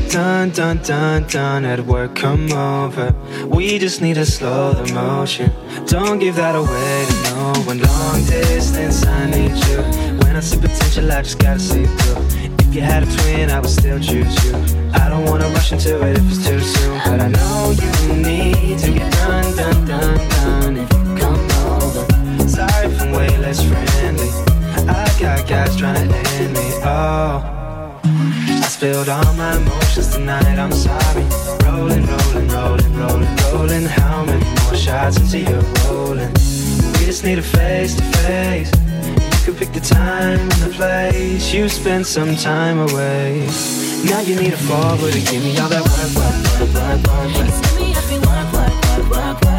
get done, done, done, done at work, come over. We just need to slow the motion. Don't give that away to no one. Long distance, I need you. When I see potential, I just gotta see through. If you had a twin, I would still choose you. I don't wanna rush into it if it's too soon. But I know you need to get done, done, done, done. If you come over, sorry if I'm way less friendly. I got guys trying to end me. Oh. Spilled all my emotions tonight, I'm sorry. Rolling, rolling, rolling, rolling, rolling. How many more shots into your? rolling? We just need a face to face. You could pick the time and the place. You spend some time away. Now you need a forward to give me all that work, work, work, work, work. work. It's me work, work, work, work, work.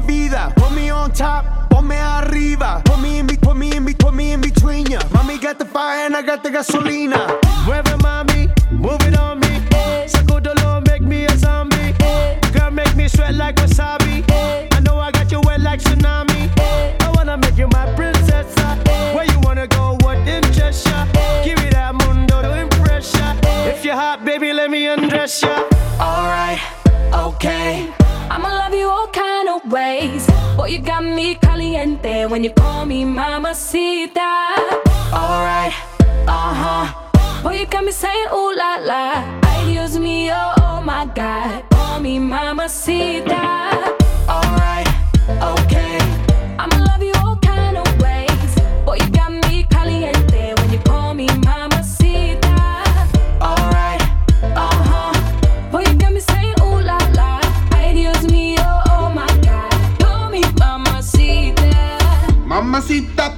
vida. Put me on top, ponme arriba. Put me in, be, put me in, be, put me in between ya. Mommy got the fire and I got the gasolina. ways. Boy, you got me caliente when you call me mamacita. Alright, uh huh. Boy, you got me saying ooh la la. I use me, oh my God. Call me mamacita. Alright, okay. I'ma love you. Mamacita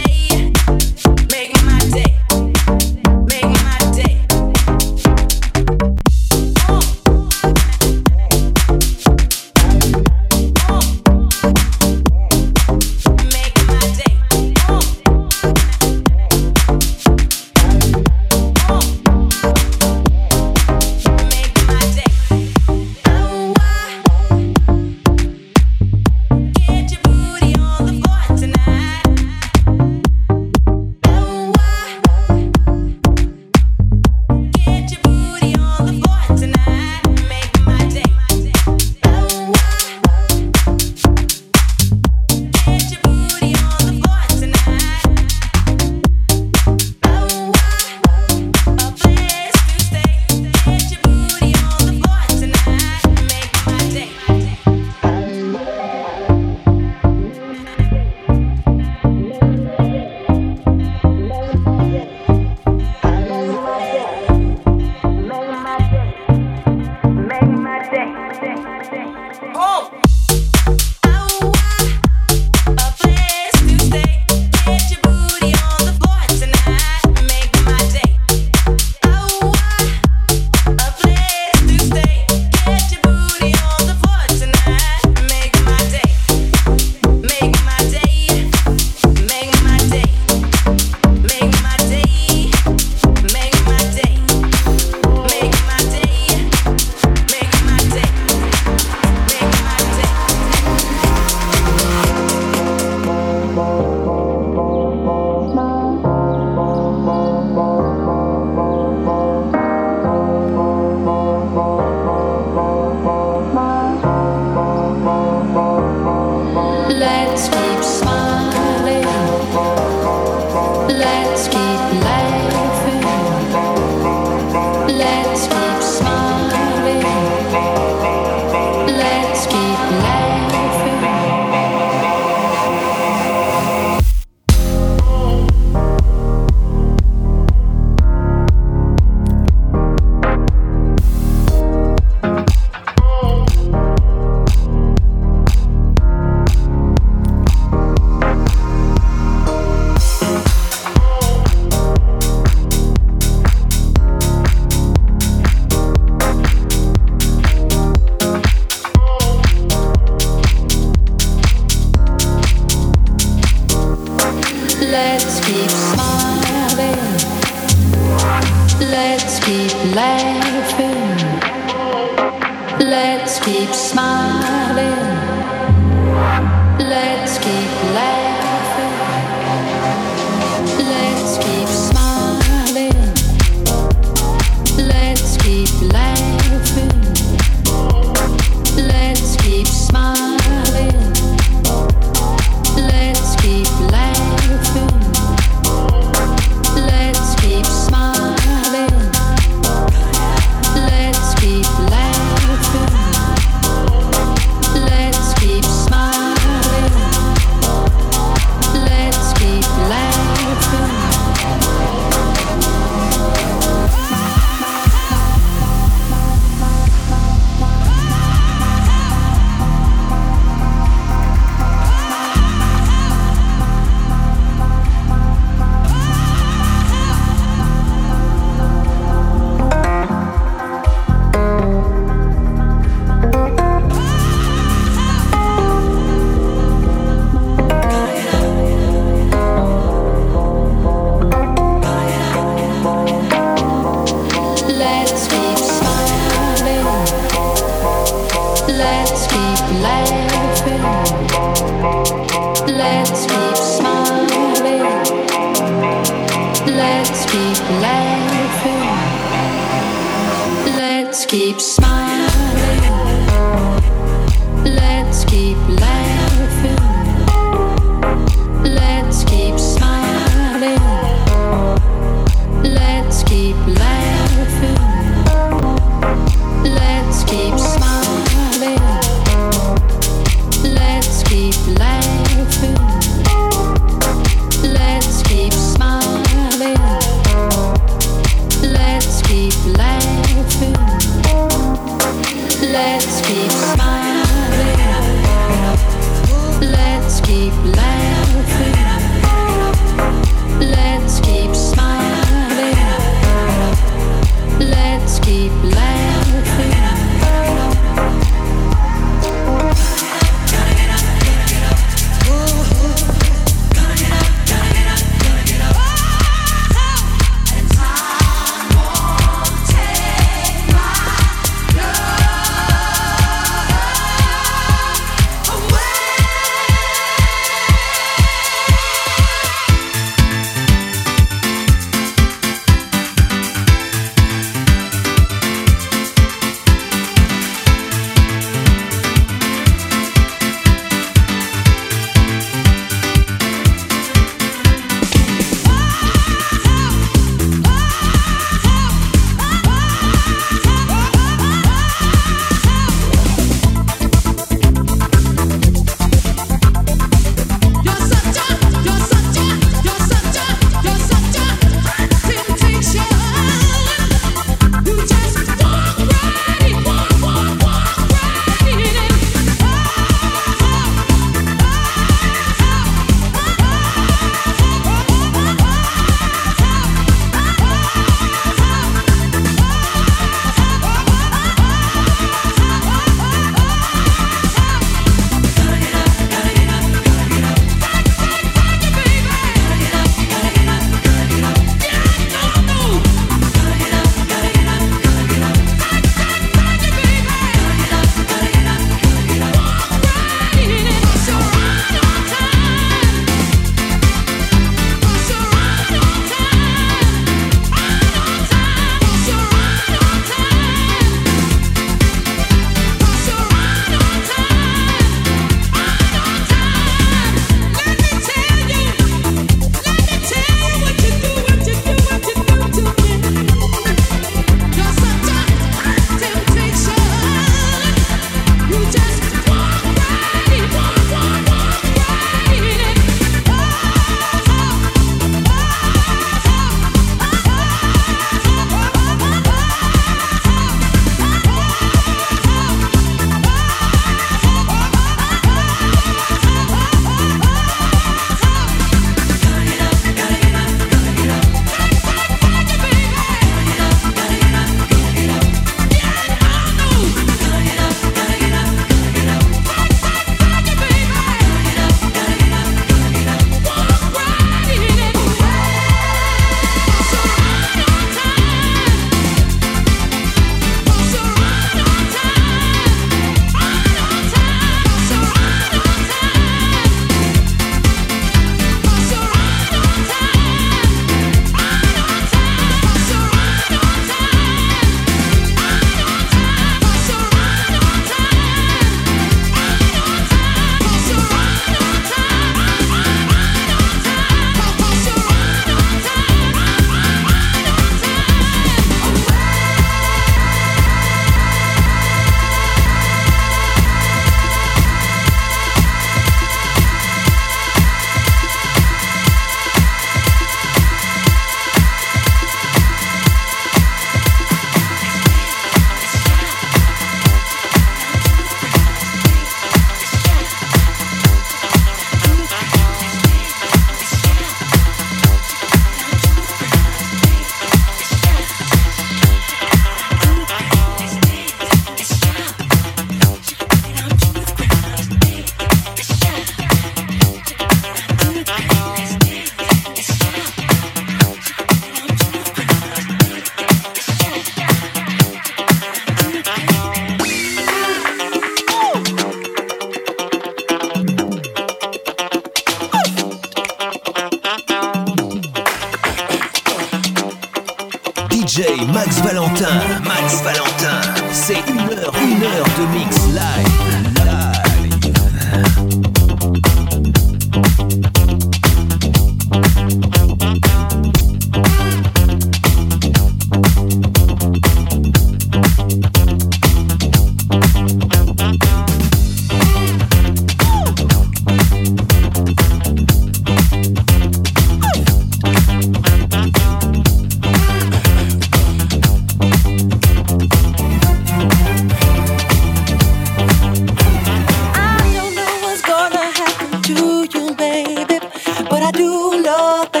状態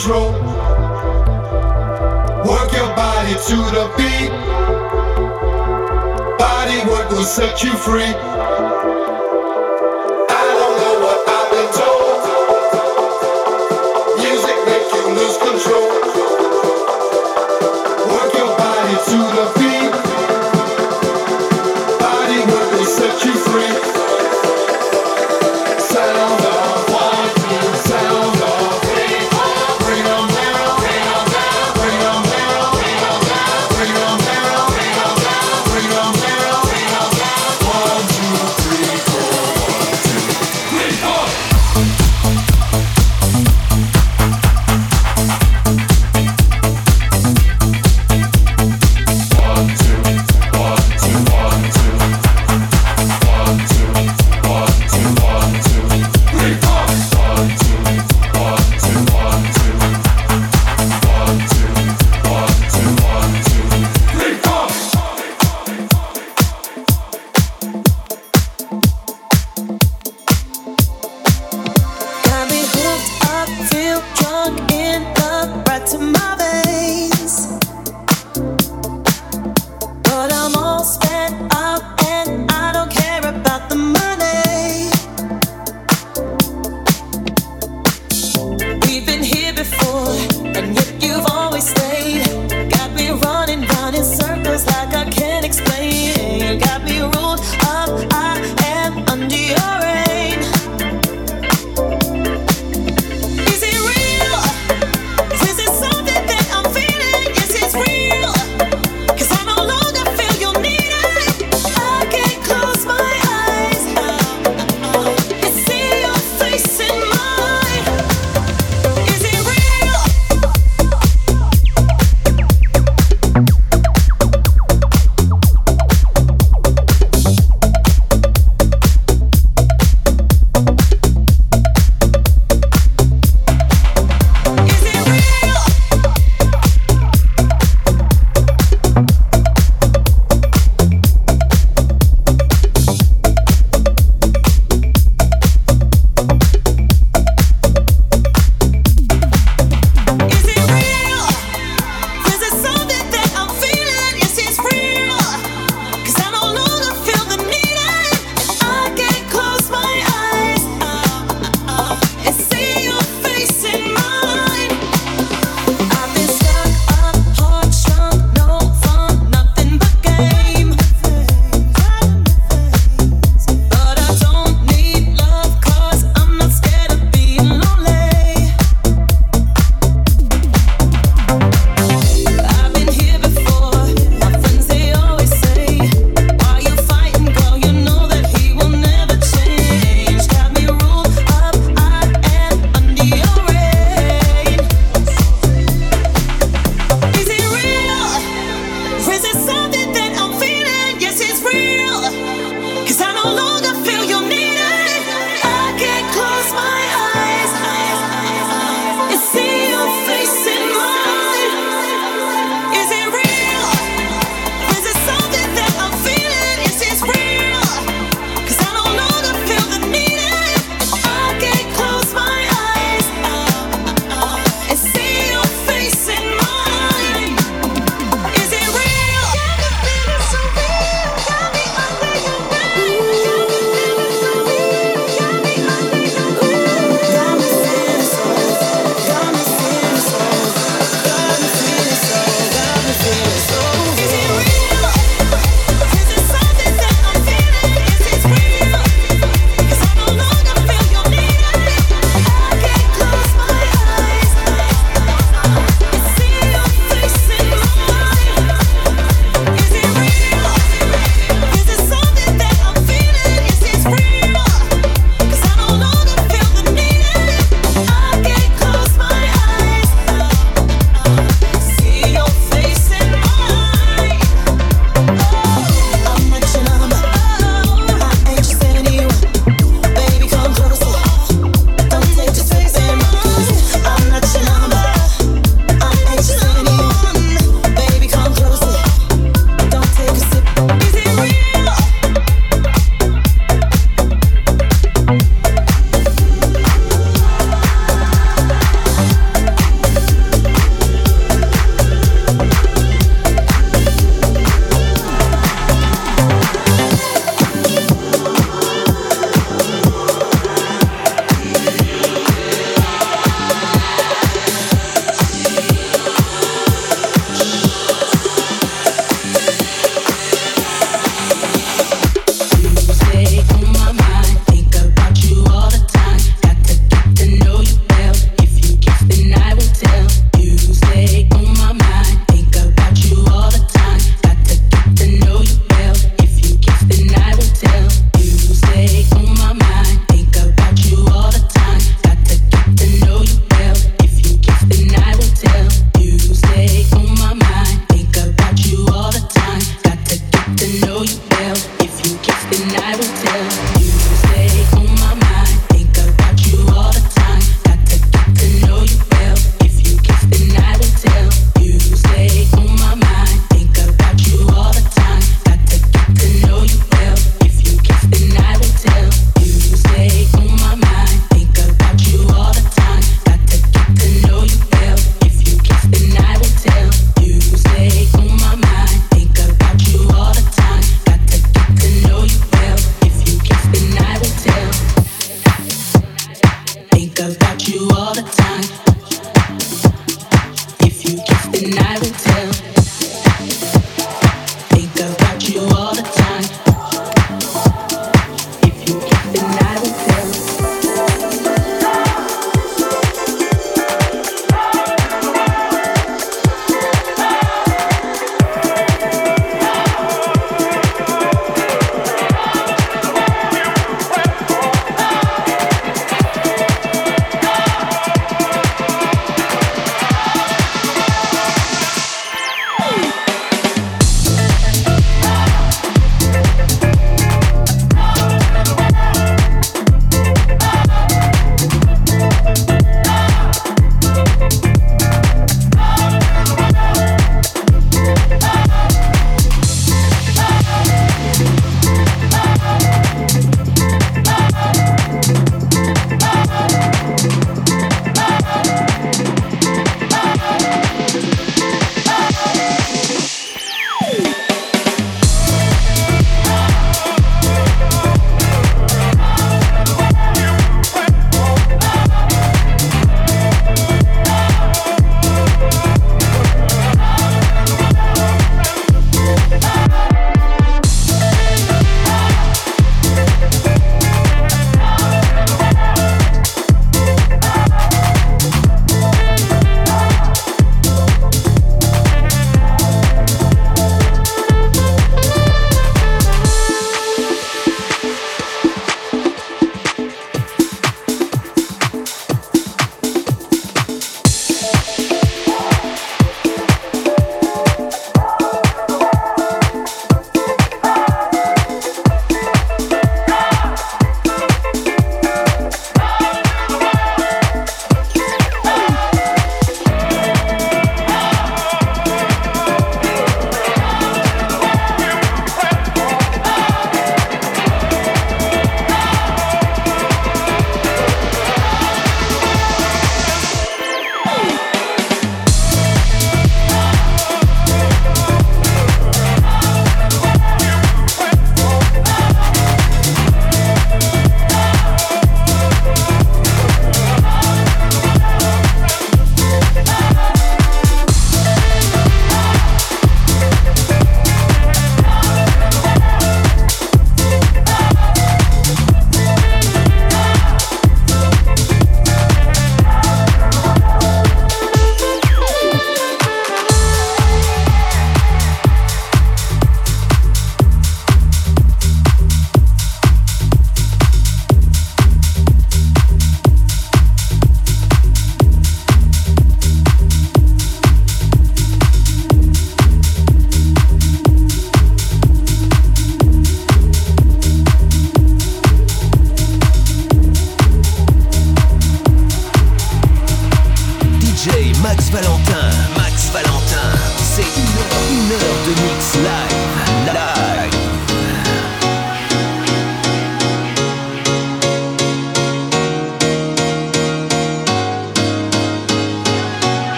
control. Work your body to the beat. Body work will set you free.